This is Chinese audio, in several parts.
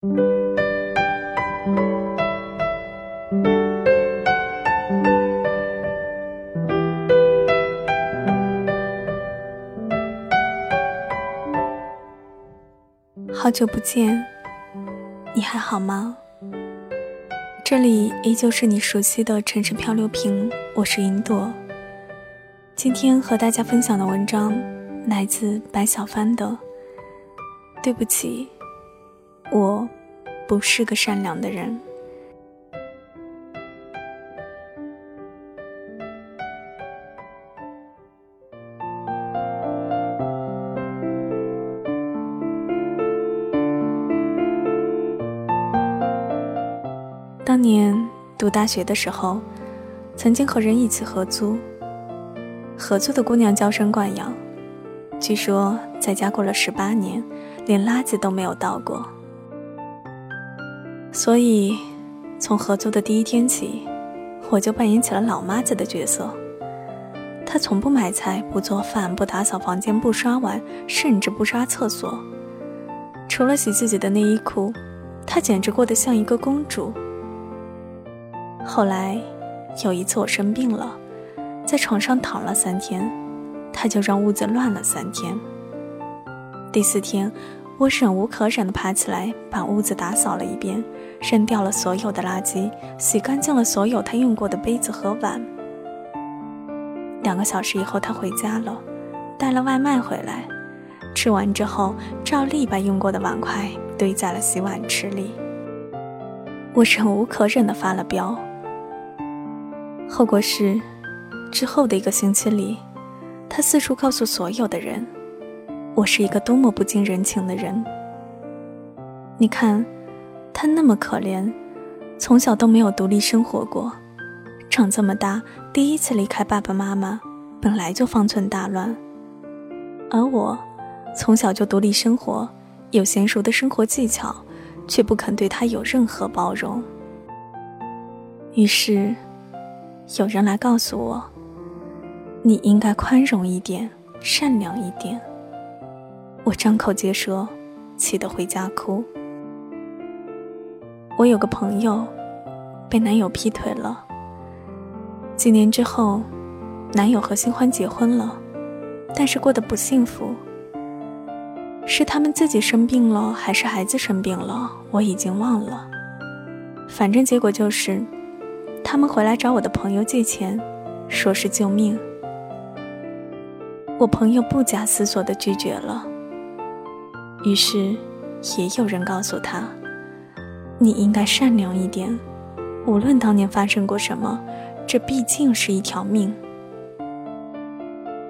好久不见，你还好吗？这里依旧是你熟悉的城市漂流瓶，我是云朵。今天和大家分享的文章来自白小帆的。对不起，我不是个善良的人。当年读大学的时候，曾经和人一起合租。合租的姑娘娇生惯养，据说在家过了十八年。连垃圾都没有倒过，所以从合租的第一天起，我就扮演起了老妈子的角色。她从不买菜，不做饭，不打扫房间，不刷碗，甚至不刷厕所。除了洗自己的内衣裤，她简直过得像一个公主。后来有一次我生病了，在床上躺了三天，她就让屋子乱了三天。第四天。我忍无可忍地爬起来，把屋子打扫了一遍，扔掉了所有的垃圾，洗干净了所有他用过的杯子和碗。两个小时以后，他回家了，带了外卖回来，吃完之后，照例把用过的碗筷堆在了洗碗池里。我忍无可忍地发了飙。后果是，之后的一个星期里，他四处告诉所有的人。我是一个多么不近人情的人。你看，他那么可怜，从小都没有独立生活过，长这么大第一次离开爸爸妈妈，本来就方寸大乱。而我，从小就独立生活，有娴熟的生活技巧，却不肯对他有任何包容。于是，有人来告诉我，你应该宽容一点，善良一点。我张口结舌，气得回家哭。我有个朋友，被男友劈腿了。几年之后，男友和新欢结婚了，但是过得不幸福。是他们自己生病了，还是孩子生病了？我已经忘了。反正结果就是，他们回来找我的朋友借钱，说是救命。我朋友不假思索地拒绝了。于是，也有人告诉他：“你应该善良一点，无论当年发生过什么，这毕竟是一条命。”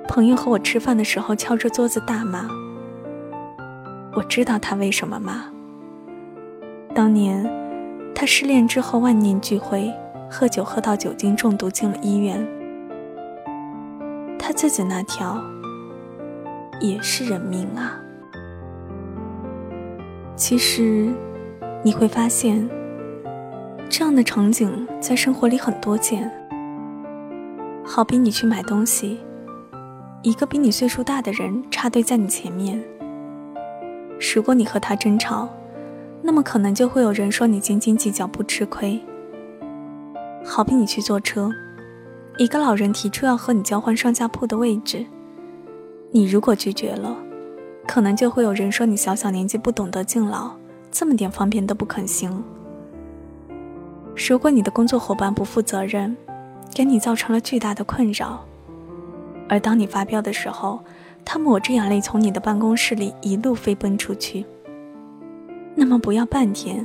朋友和我吃饭的时候敲着桌子大骂。我知道他为什么骂。当年，他失恋之后万念俱灰，喝酒喝到酒精中毒进了医院。他自己那条，也是人命啊。其实，你会发现，这样的场景在生活里很多见。好比你去买东西，一个比你岁数大的人插队在你前面。如果你和他争吵，那么可能就会有人说你斤斤计较不吃亏。好比你去坐车，一个老人提出要和你交换上下铺的位置，你如果拒绝了。可能就会有人说你小小年纪不懂得敬老，这么点方便都不肯行。如果你的工作伙伴不负责任，给你造成了巨大的困扰，而当你发飙的时候，他抹着眼泪从你的办公室里一路飞奔出去，那么不要半天，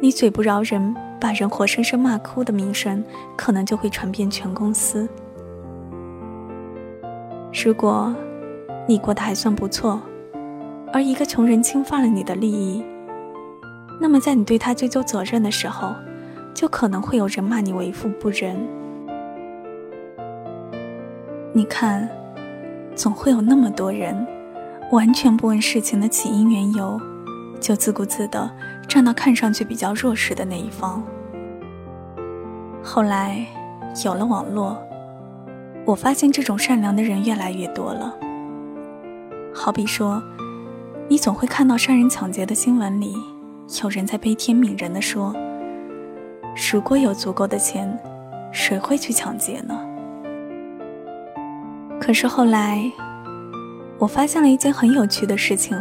你嘴不饶人，把人活生生骂哭的名声，可能就会传遍全公司。如果你过得还算不错。而一个穷人侵犯了你的利益，那么在你对他追究责任的时候，就可能会有人骂你为富不仁。你看，总会有那么多人，完全不问事情的起因缘由，就自顾自的站到看上去比较弱势的那一方。后来有了网络，我发现这种善良的人越来越多了。好比说。你总会看到杀人抢劫的新闻里，有人在悲天悯人的说：“如果有足够的钱，谁会去抢劫呢？”可是后来，我发现了一件很有趣的事情：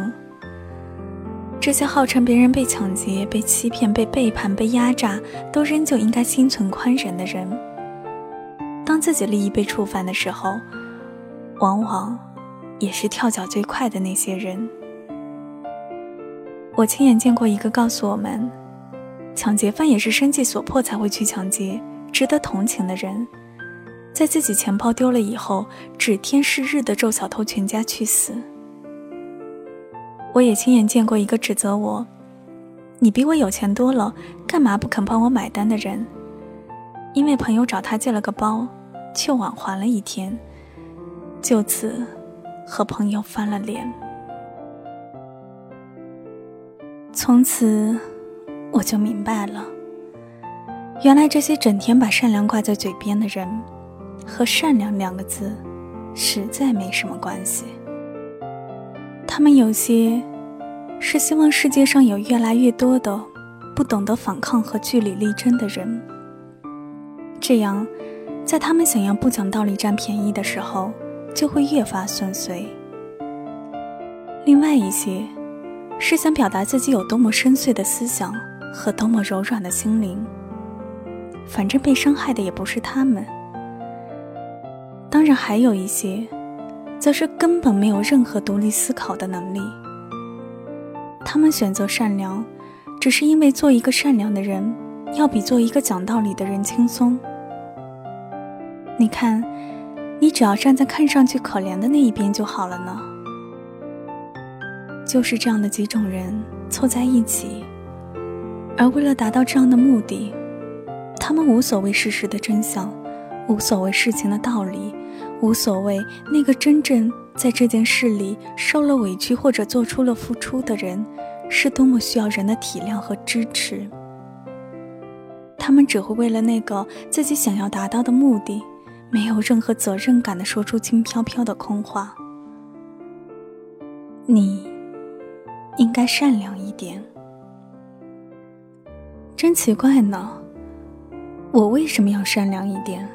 这些号称别人被抢劫、被欺骗、被背叛、被压榨，都仍旧应该心存宽仁的人，当自己利益被触犯的时候，往往也是跳脚最快的那些人。我亲眼见过一个告诉我们，抢劫犯也是生计所迫才会去抢劫，值得同情的人，在自己钱包丢了以后，指天誓日的咒小偷全家去死。我也亲眼见过一个指责我：“你比我有钱多了，干嘛不肯帮我买单？”的人，因为朋友找他借了个包，却晚还了一天，就此和朋友翻了脸。从此，我就明白了，原来这些整天把善良挂在嘴边的人，和善良两个字，实在没什么关系。他们有些，是希望世界上有越来越多的，不懂得反抗和据理力争的人。这样，在他们想要不讲道理占便宜的时候，就会越发顺遂。另外一些。是想表达自己有多么深邃的思想和多么柔软的心灵。反正被伤害的也不是他们。当然，还有一些，则是根本没有任何独立思考的能力。他们选择善良，只是因为做一个善良的人，要比做一个讲道理的人轻松。你看，你只要站在看上去可怜的那一边就好了呢。就是这样的几种人凑在一起，而为了达到这样的目的，他们无所谓事实的真相，无所谓事情的道理，无所谓那个真正在这件事里受了委屈或者做出了付出的人是多么需要人的体谅和支持。他们只会为了那个自己想要达到的目的，没有任何责任感的说出轻飘飘的空话。你。应该善良一点。真奇怪呢，我为什么要善良一点？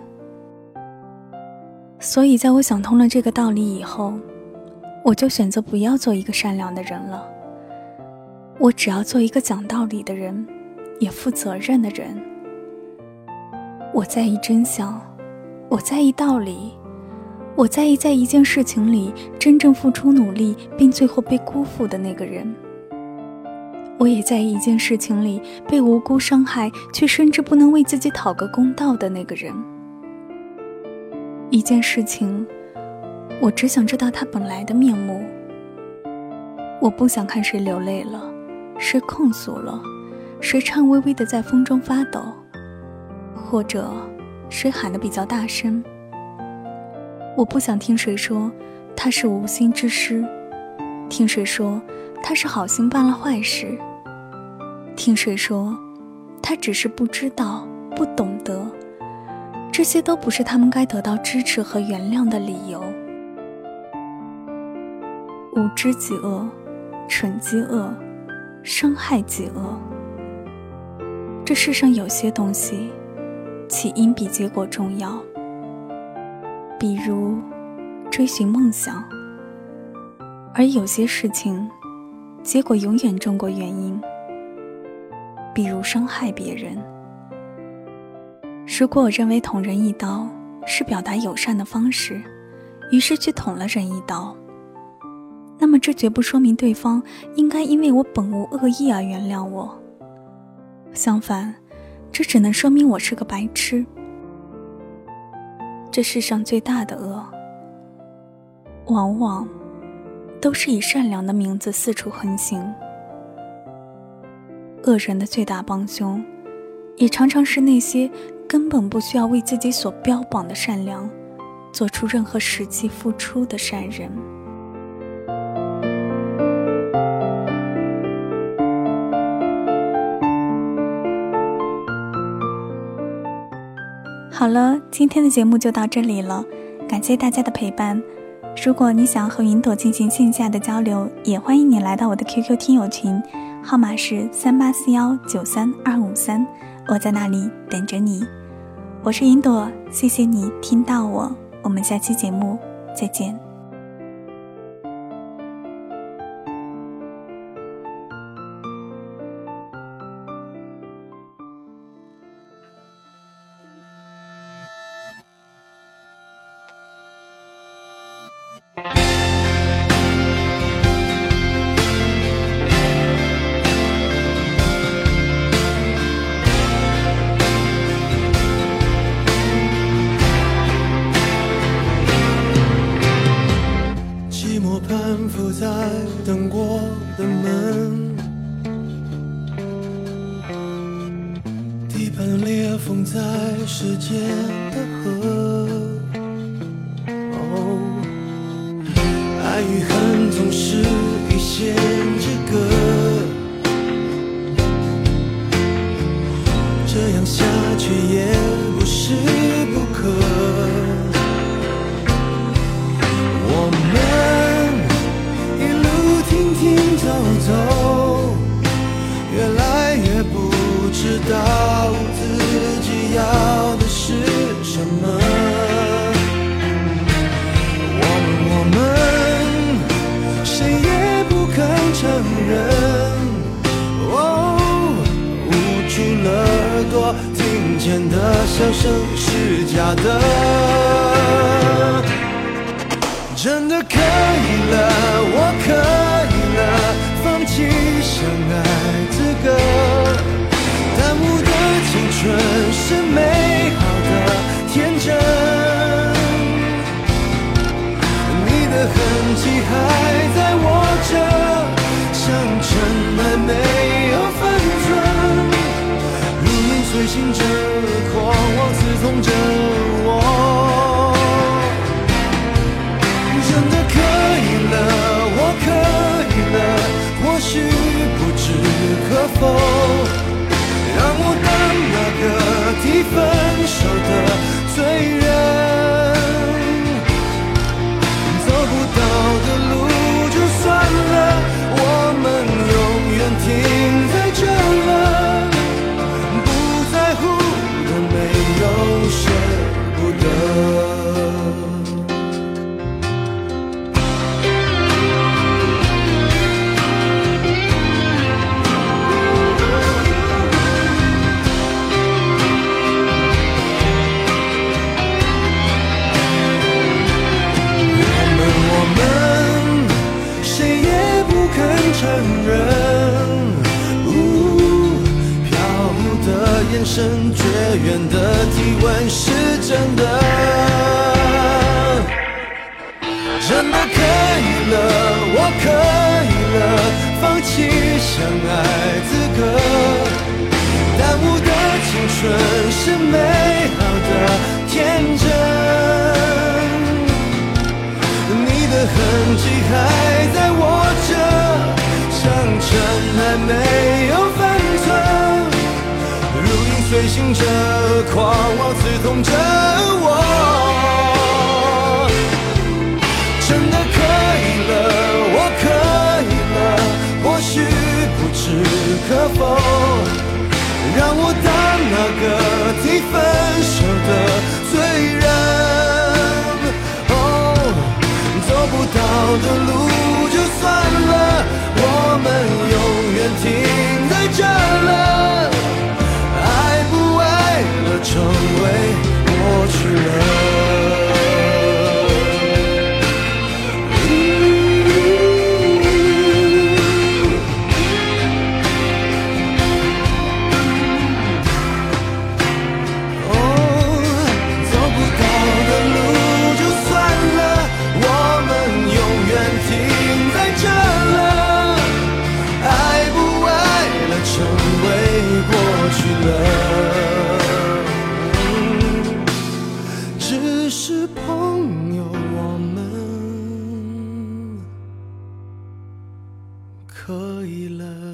所以，在我想通了这个道理以后，我就选择不要做一个善良的人了。我只要做一个讲道理的人，也负责任的人。我在意真相，我在意道理。我在意在一件事情里真正付出努力并最后被辜负的那个人。我也在意一件事情里被无辜伤害却甚至不能为自己讨个公道的那个人。一件事情，我只想知道它本来的面目。我不想看谁流泪了，谁控诉了，谁颤巍巍的在风中发抖，或者谁喊的比较大声。我不想听谁说他是无心之失，听谁说他是好心办了坏事，听谁说他只是不知道、不懂得，这些都不是他们该得到支持和原谅的理由。无知即恶，蠢即恶，伤害即恶。这世上有些东西，起因比结果重要。比如，追寻梦想，而有些事情，结果永远重过原因。比如伤害别人。如果我认为捅人一刀是表达友善的方式，于是去捅了人一刀，那么这绝不说明对方应该因为我本无恶意而原谅我。相反，这只能说明我是个白痴。这世上最大的恶，往往都是以善良的名字四处横行。恶人的最大帮凶，也常常是那些根本不需要为自己所标榜的善良，做出任何实际付出的善人。好了，今天的节目就到这里了，感谢大家的陪伴。如果你想和云朵进行线下的交流，也欢迎你来到我的 QQ 听友群，号码是三八四幺九三二五三，我在那里等着你。我是云朵，谢谢你听到我，我们下期节目再见。寂寞攀附在等过的门，地板裂缝在时间的河。春是分手相爱资格，耽误的青春是美好的天真，你的痕迹还在我这，像尘埃没有分寸，如影随形着，狂妄刺痛着我。可以了。